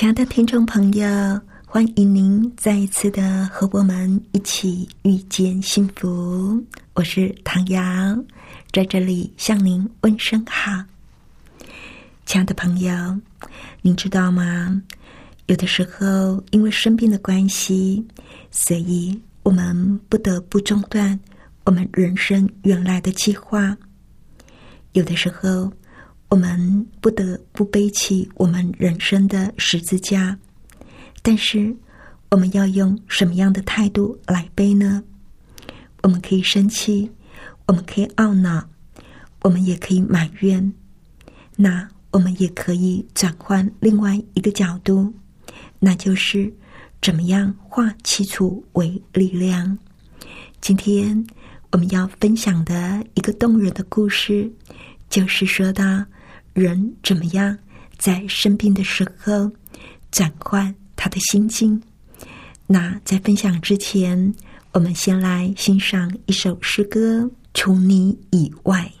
亲爱的听众朋友，欢迎您再一次的和我们一起遇见幸福。我是唐瑶，在这里向您问声好。亲爱的朋友，您知道吗？有的时候因为生病的关系，所以我们不得不中断我们人生原来的计划。有的时候，我们不得不背起我们人生的十字架，但是我们要用什么样的态度来背呢？我们可以生气，我们可以懊恼，我们也可以埋怨。那我们也可以转换另外一个角度，那就是怎么样化气楚为力量。今天我们要分享的一个动人的故事，就是说到。人怎么样在生病的时候转换他的心境？那在分享之前，我们先来欣赏一首诗歌《除你以外》。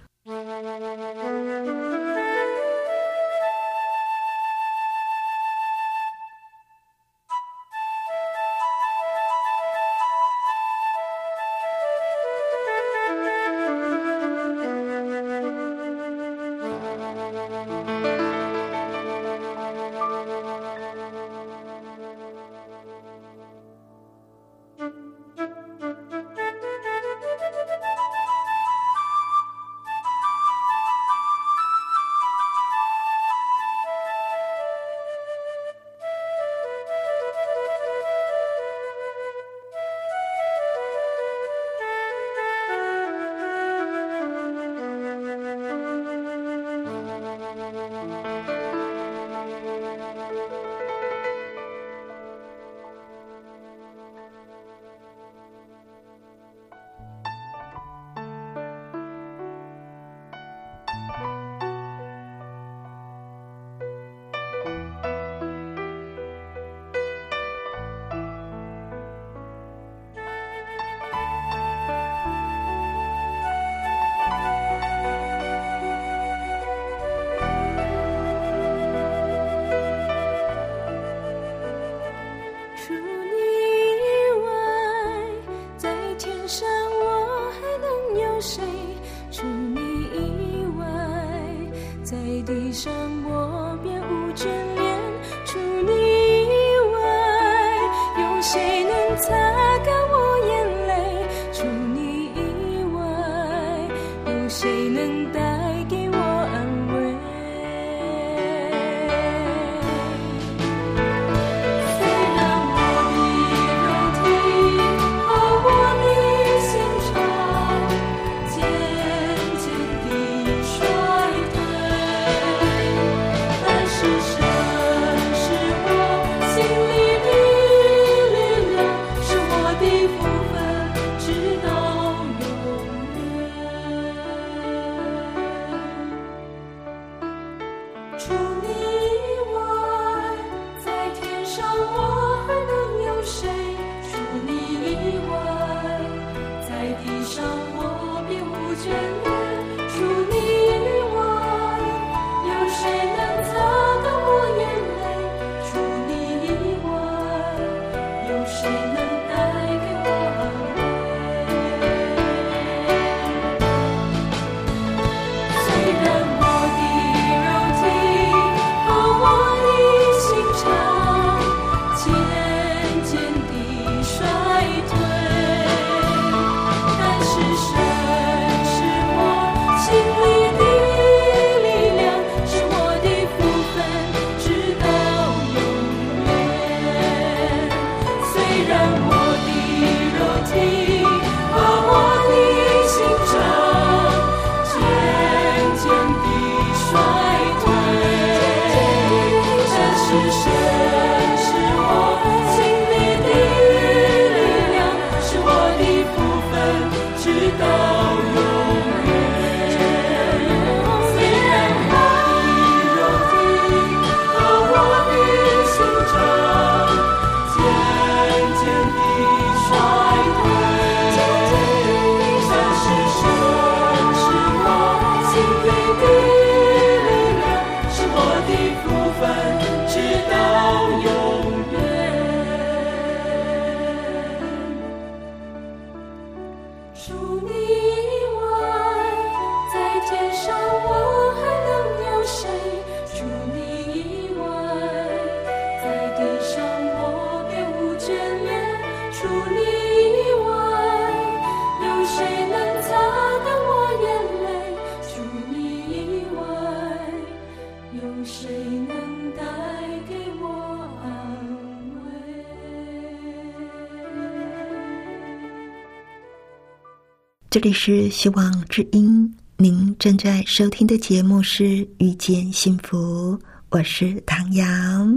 这里是希望之音，您正在收听的节目是《遇见幸福》，我是唐阳。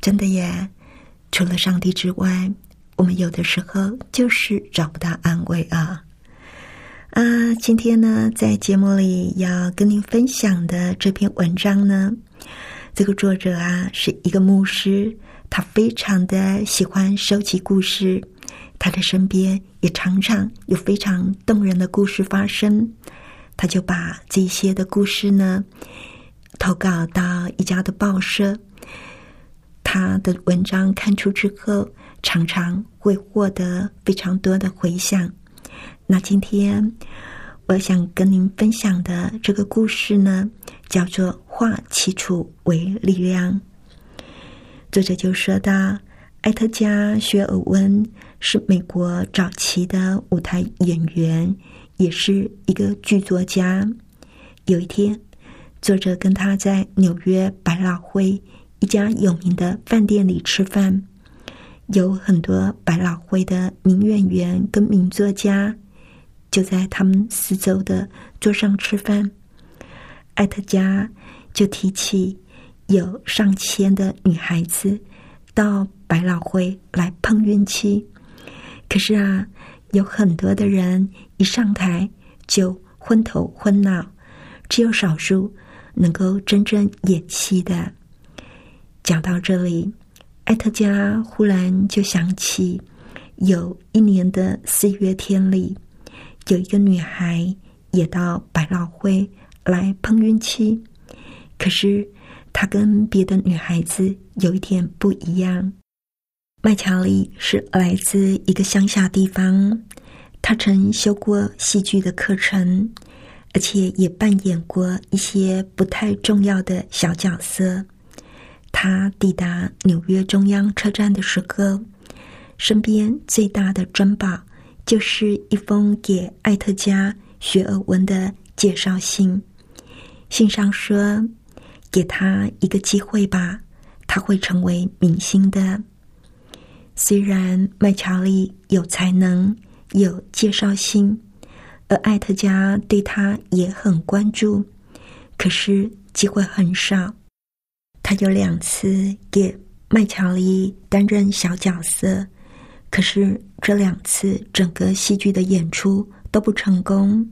真的耶，除了上帝之外，我们有的时候就是找不到安慰啊。啊，今天呢，在节目里要跟您分享的这篇文章呢，这个作者啊是一个牧师，他非常的喜欢收集故事。他的身边也常常有非常动人的故事发生，他就把这些的故事呢投稿到一家的报社。他的文章刊出之后，常常会获得非常多的回响。那今天我想跟您分享的这个故事呢，叫做“化起初为力量”。作者就说到，艾特加·薛尔温。是美国早期的舞台演员，也是一个剧作家。有一天，作者跟他在纽约百老汇一家有名的饭店里吃饭，有很多百老汇的名演员跟名作家就在他们四周的桌上吃饭。艾特加就提起有上千的女孩子到百老汇来碰运气。可是啊，有很多的人一上台就昏头昏脑，只有少数能够真正演戏的。讲到这里，艾特加忽然就想起，有一年的四月天里，有一个女孩也到百老汇来碰运气，可是她跟别的女孩子有一点不一样。麦乔丽是来自一个乡下地方，他曾修过戏剧的课程，而且也扮演过一些不太重要的小角色。他抵达纽约中央车站的时候，身边最大的珍宝就是一封给艾特加·雪尔文的介绍信。信上说：“给他一个机会吧，他会成为明星的。”虽然麦乔利有才能、有介绍信，而艾特加对他也很关注，可是机会很少。他有两次给麦乔利担任小角色，可是这两次整个戏剧的演出都不成功，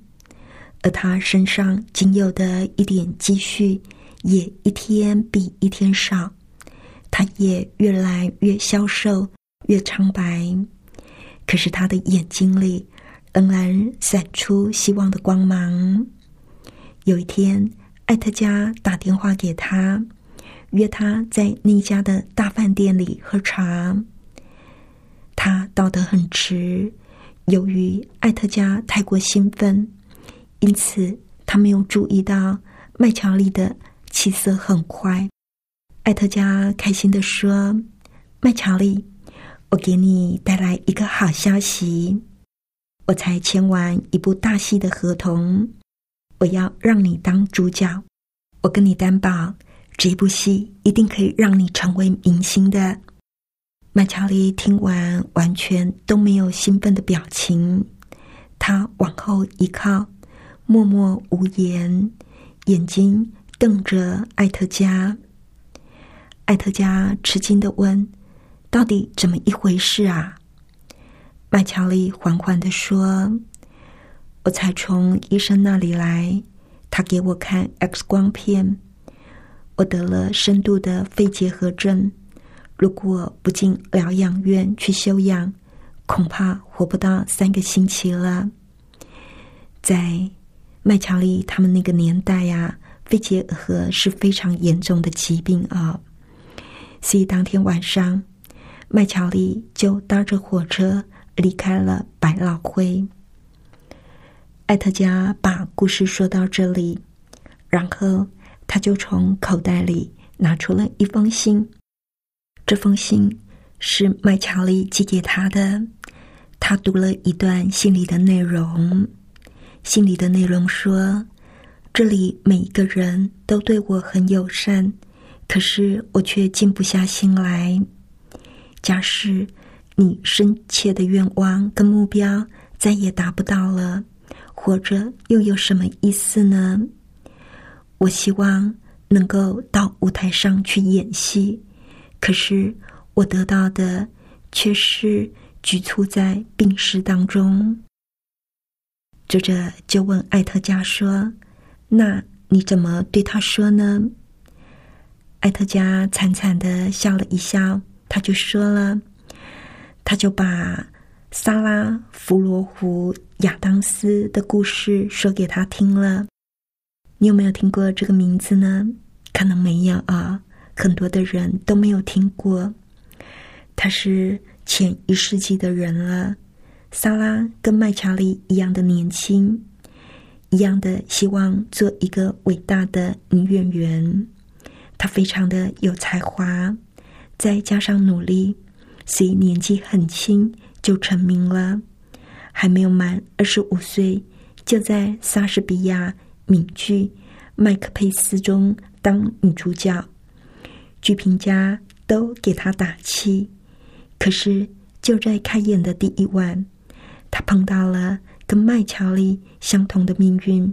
而他身上仅有的一点积蓄也一天比一天少，他也越来越消瘦。越苍白，可是他的眼睛里仍然闪出希望的光芒。有一天，艾特加打电话给他，约他在那家的大饭店里喝茶。他到得很迟，由于艾特加太过兴奋，因此他没有注意到麦乔丽的气色很快。艾特加开心的说：“麦乔丽。”我给你带来一个好消息，我才签完一部大戏的合同，我要让你当主角。我跟你担保，这部戏一定可以让你成为明星的。麦乔丽听完，完全都没有兴奋的表情，他往后一靠，默默无言，眼睛瞪着艾特加。艾特加吃惊的问。到底怎么一回事啊？麦乔丽缓缓的说：“我才从医生那里来，他给我看 X 光片，我得了深度的肺结核症，如果不进疗养院去休养，恐怕活不到三个星期了。在麦乔丽他们那个年代呀，肺结核是非常严重的疾病啊，所以当天晚上。”麦乔丽就搭着火车离开了百老汇。艾特加把故事说到这里，然后他就从口袋里拿出了一封信。这封信是麦乔丽寄给他的。他读了一段信里的内容。信里的内容说：“这里每一个人都对我很友善，可是我却静不下心来。”假使你深切的愿望跟目标再也达不到了，活着又有什么意思呢？我希望能够到舞台上去演戏，可是我得到的却是局促在病室当中。作者就问艾特加说：“那你怎么对他说呢？”艾特加惨惨的笑了一笑，他就说了：“他就把萨拉弗罗湖亚当斯的故事说给他听了。你有没有听过这个名字呢？可能没有啊，很多的人都没有听过。他是前一世纪的人了。萨拉跟麦乔利一样的年轻，一样的希望做一个伟大的女演员。”他非常的有才华，再加上努力，所以年纪很轻就成名了。还没有满二十五岁，就在莎士比亚名剧《麦克佩斯》中当女主角，剧评家都给他打气。可是就在开演的第一晚，他碰到了跟麦乔利相同的命运，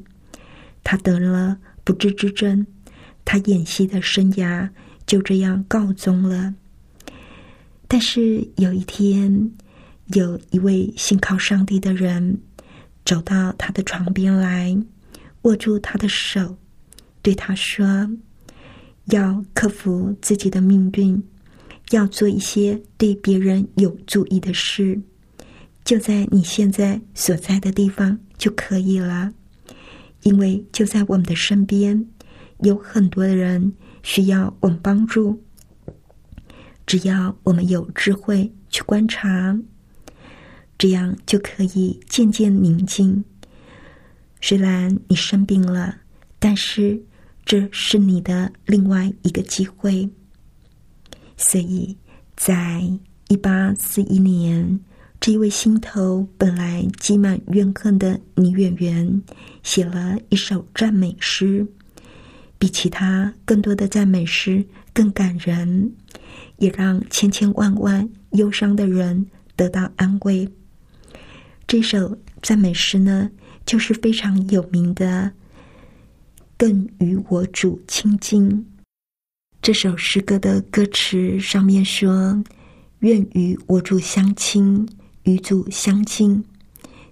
他得了不治之症。他演戏的生涯就这样告终了。但是有一天，有一位信靠上帝的人走到他的床边来，握住他的手，对他说：“要克服自己的命运，要做一些对别人有注意的事，就在你现在所在的地方就可以了，因为就在我们的身边。”有很多的人需要我们帮助，只要我们有智慧去观察，这样就可以渐渐宁静。虽然你生病了，但是这是你的另外一个机会。所以在一八四一年，这一位心头本来积满怨恨的女演员，写了一首赞美诗。比其他更多的赞美诗更感人，也让千千万万忧伤的人得到安慰。这首赞美诗呢，就是非常有名的“更与我主亲近”。这首诗歌的歌词上面说：“愿与我主相亲，与主相近。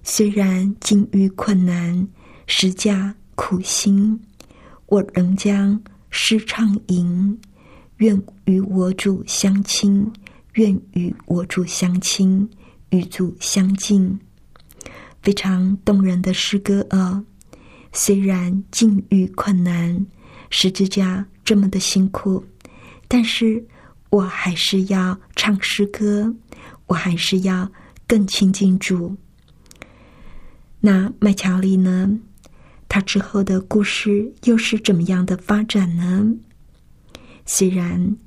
虽然境遇困难，实价苦心。”我仍将诗唱吟，愿与我主相亲，愿与我主相亲，与主相近。非常动人的诗歌啊！虽然境遇困难，十字架这么的辛苦，但是我还是要唱诗歌，我还是要更亲近主。那麦乔利呢？他之后的故事又是怎么样的发展呢？虽然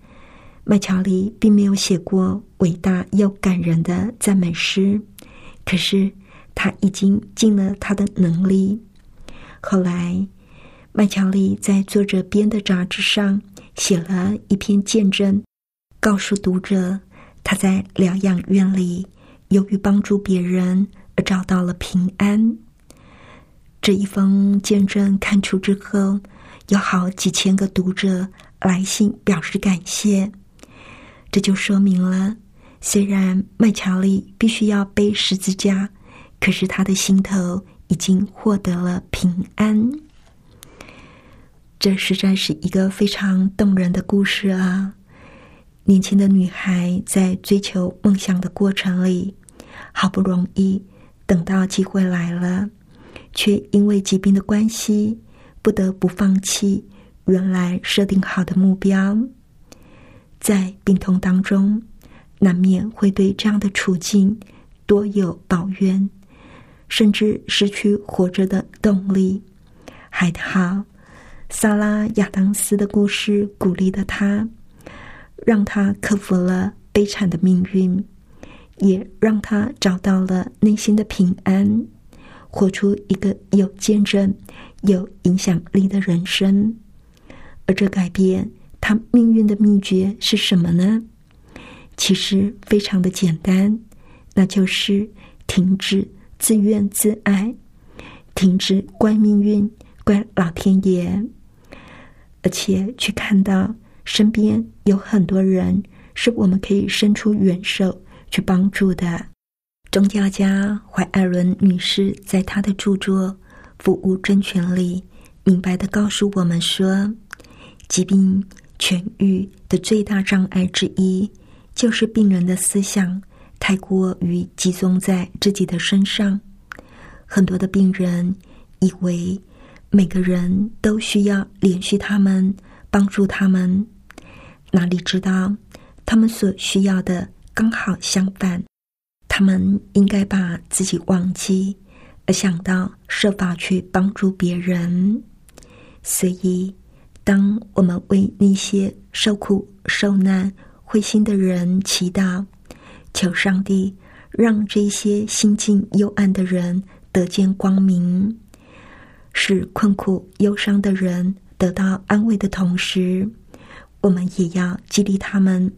麦乔利并没有写过伟大又感人的赞美诗，可是他已经尽了他的能力。后来，麦乔利在作者编的杂志上写了一篇见证，告诉读者他在疗养院里由于帮助别人而找到了平安。这一封见证看出之后，有好几千个读者来信表示感谢。这就说明了，虽然麦乔利必须要背十字架，可是他的心头已经获得了平安。这实在是一个非常动人的故事啊！年轻的女孩在追求梦想的过程里，好不容易等到机会来了。却因为疾病的关系，不得不放弃原来设定好的目标。在病痛当中，难免会对这样的处境多有抱怨，甚至失去活着的动力。还好，萨拉亚当斯的故事鼓励了他，让他克服了悲惨的命运，也让他找到了内心的平安。活出一个有见证、有影响力的人生，而这改变他命运的秘诀是什么呢？其实非常的简单，那就是停止自怨自艾，停止怪命运、怪老天爷，而且去看到身边有很多人是我们可以伸出援手去帮助的。宗教家怀艾伦女士在她的著作《服务真权》里，明白的告诉我们说，疾病痊愈的最大障碍之一，就是病人的思想太过于集中在自己的身上。很多的病人以为每个人都需要联系他们，帮助他们，哪里知道他们所需要的刚好相反。他们应该把自己忘记，而想到设法去帮助别人。所以，当我们为那些受苦受难、灰心的人祈祷，求上帝让这些心境幽暗的人得见光明，使困苦忧伤的人得到安慰的同时，我们也要激励他们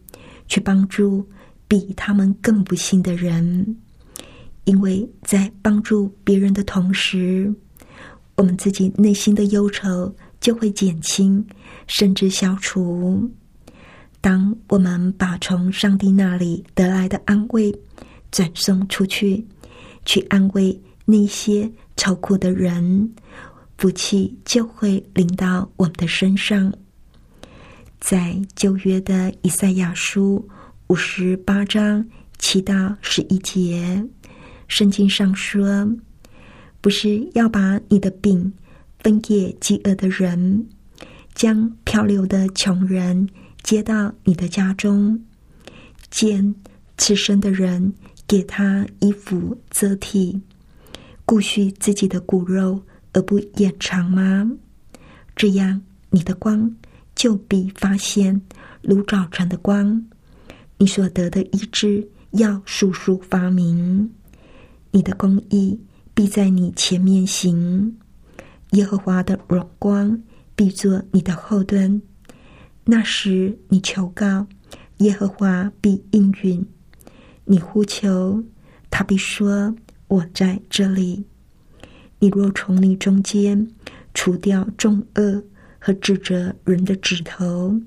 去帮助。比他们更不幸的人，因为在帮助别人的同时，我们自己内心的忧愁就会减轻，甚至消除。当我们把从上帝那里得来的安慰转送出去，去安慰那些愁苦的人，福气就会临到我们的身上。在旧约的以赛亚书。五十八章七到十一节，圣经上说：“不是要把你的饼分给饥饿的人，将漂流的穷人接到你的家中，见此生的人给他衣服遮体，顾恤自己的骨肉而不掩藏吗？这样，你的光就必发现如早晨的光。”你所得的医治要速速发明，你的公义必在你前面行，耶和华的荣光必作你的后盾。那时你求告，耶和华必应允；你呼求，他必说：“我在这里。”你若从你中间除掉众恶和指责人的指头，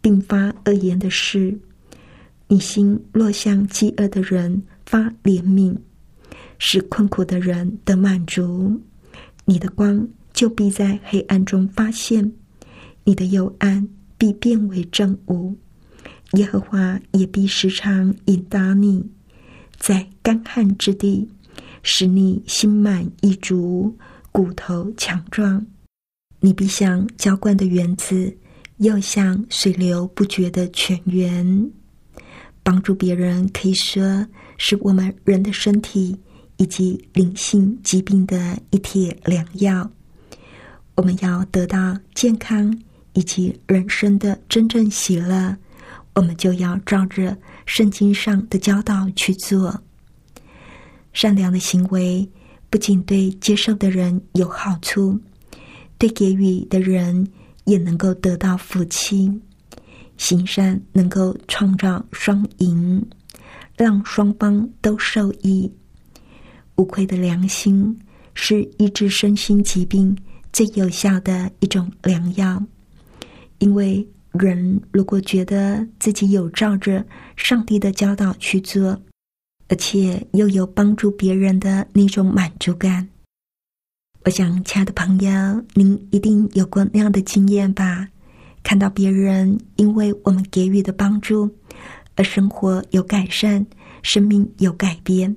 并发恶言的事。你心若向饥饿的人发怜悯，使困苦的人得满足，你的光就必在黑暗中发现，你的幽暗必变为正午。耶和华也必时常引导你，在干旱之地，使你心满意足，骨头强壮。你必像浇灌的园子，又像水流不绝的泉源。帮助别人可以说是我们人的身体以及灵性疾病的一帖良药。我们要得到健康以及人生的真正喜乐，我们就要照着圣经上的教导去做。善良的行为不仅对接受的人有好处，对给予的人也能够得到福气。行善能够创造双赢，让双方都受益。无愧的良心是医治身心疾病最有效的一种良药。因为人如果觉得自己有照着上帝的教导去做，而且又有帮助别人的那种满足感，我想，亲爱的朋友，您一定有过那样的经验吧？看到别人因为我们给予的帮助而生活有改善，生命有改变，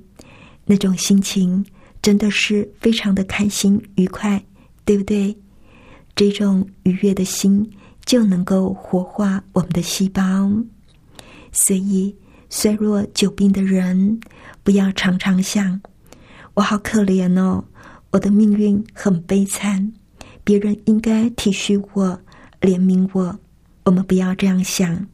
那种心情真的是非常的开心愉快，对不对？这种愉悦的心就能够活化我们的细胞。所以，衰弱久病的人不要常常想：“我好可怜哦，我的命运很悲惨，别人应该体恤我。”怜悯我，我们不要这样想。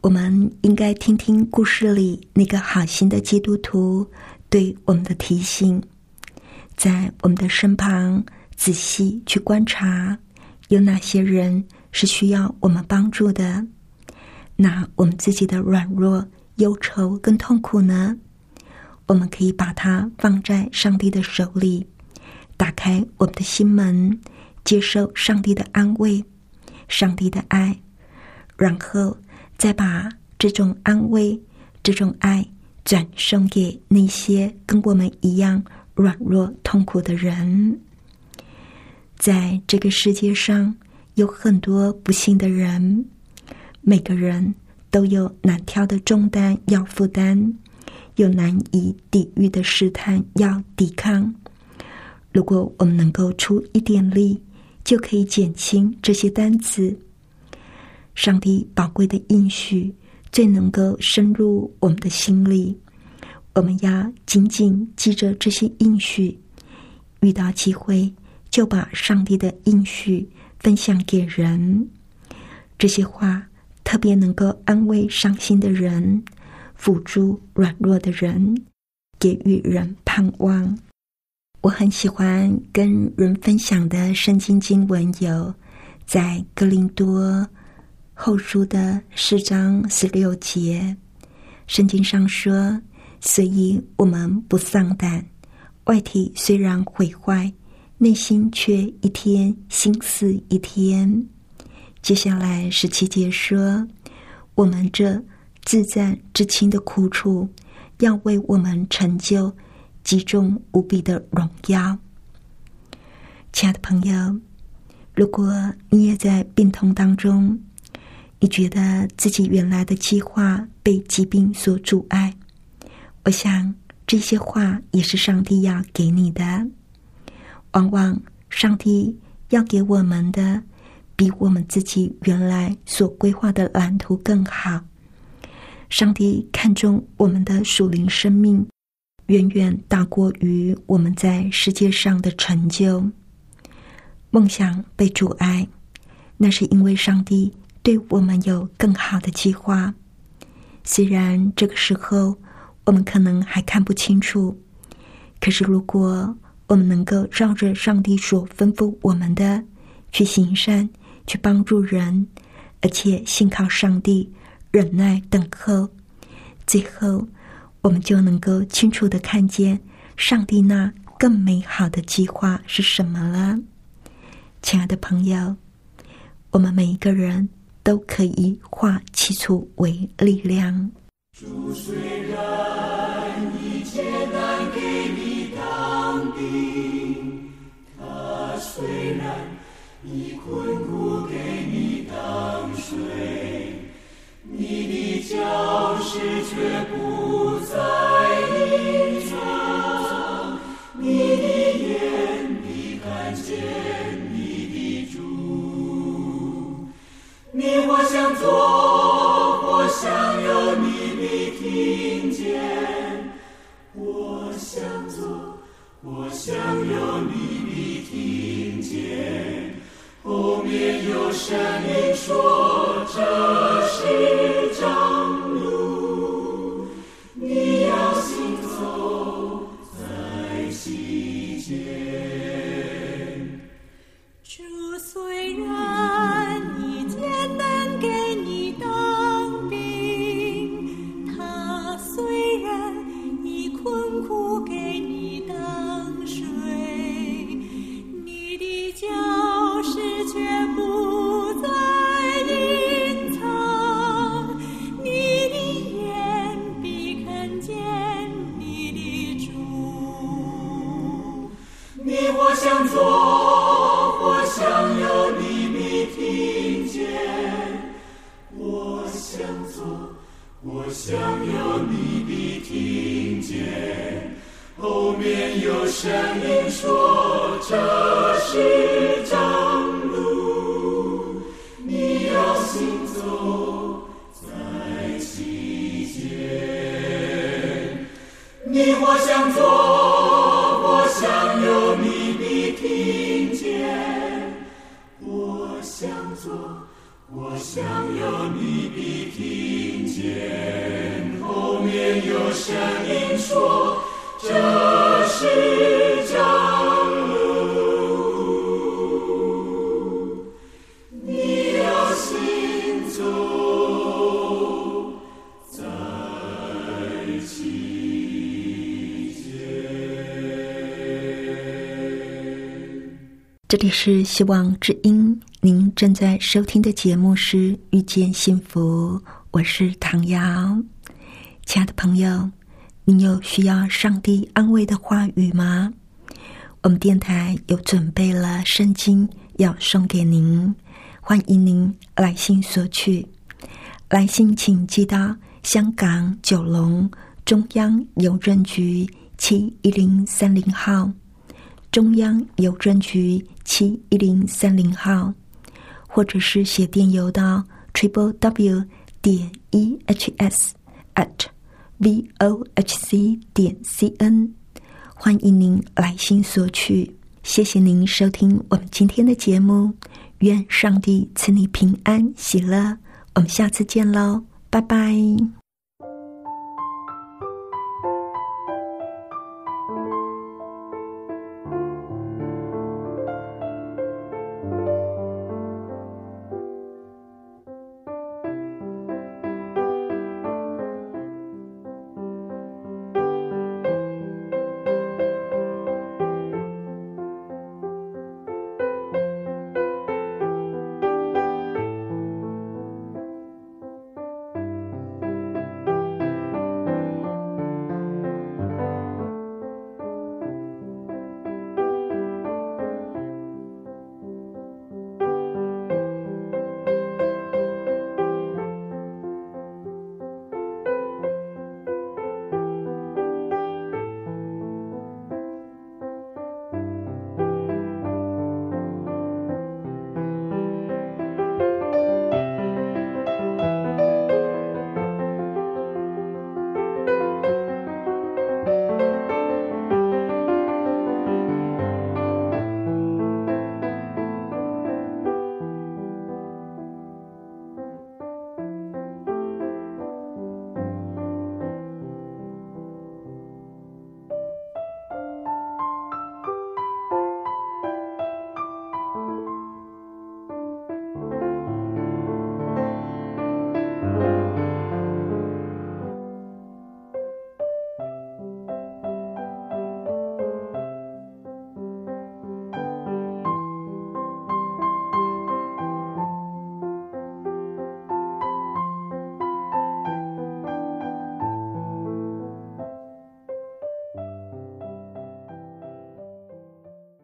我们应该听听故事里那个好心的基督徒对我们的提醒，在我们的身旁仔细去观察，有哪些人是需要我们帮助的？那我们自己的软弱、忧愁跟痛苦呢？我们可以把它放在上帝的手里，打开我们的心门，接受上帝的安慰、上帝的爱，然后再把这种安慰、这种爱转送给那些跟我们一样软弱、痛苦的人。在这个世界上，有很多不幸的人，每个人都有难挑的重担要负担。有难以抵御的试探要抵抗。如果我们能够出一点力，就可以减轻这些担子。上帝宝贵的应许最能够深入我们的心里。我们要紧紧记着这些应许，遇到机会就把上帝的应许分享给人。这些话特别能够安慰伤心的人。辅助软弱的人，给予人盼望。我很喜欢跟人分享的圣经经文有，在格林多后书的四章十六节，圣经上说：“所以我们不丧胆，外体虽然毁坏，内心却一天心思一天。”接下来十七节说：“我们这。”自在之轻的苦楚，要为我们成就极重无比的荣耀。亲爱的朋友，如果你也在病痛当中，你觉得自己原来的计划被疾病所阻碍，我想这些话也是上帝要给你的。往往上帝要给我们的，比我们自己原来所规划的蓝图更好。上帝看重我们的属灵生命，远远大过于我们在世界上的成就。梦想被阻碍，那是因为上帝对我们有更好的计划。虽然这个时候我们可能还看不清楚，可是如果我们能够照着上帝所吩咐我们的去行善，去帮助人，而且信靠上帝。忍耐等候，最后我们就能够清楚的看见上帝那更美好的计划是什么了。亲爱的朋友，我们每一个人都可以化起初为力量。主虽然一切难给你当兵，他虽然一困老师却不在你家，你的眼，你看见，你的主。你我想做，我想右你的听见。我想做，我想右你的听见。后面有声音说：“这是张。”我想有你的听见。后面有声音说：“这是张。”行走在其间，你或想做，或想有我想要你的听见。后面有声音说，这是这里是希望之音，您正在收听的节目是《遇见幸福》，我是唐瑶。亲爱的朋友，你有需要上帝安慰的话语吗？我们电台有准备了圣经要送给您，欢迎您来信索取。来信请寄到香港九龙中央邮政局七一零三零号。中央邮政局七一零三零号，或者是写电邮到 triple w 点 e h s at v o h c 点 c n，欢迎您来信索取。谢谢您收听我们今天的节目，愿上帝赐你平安喜乐。我们下次见喽，拜拜。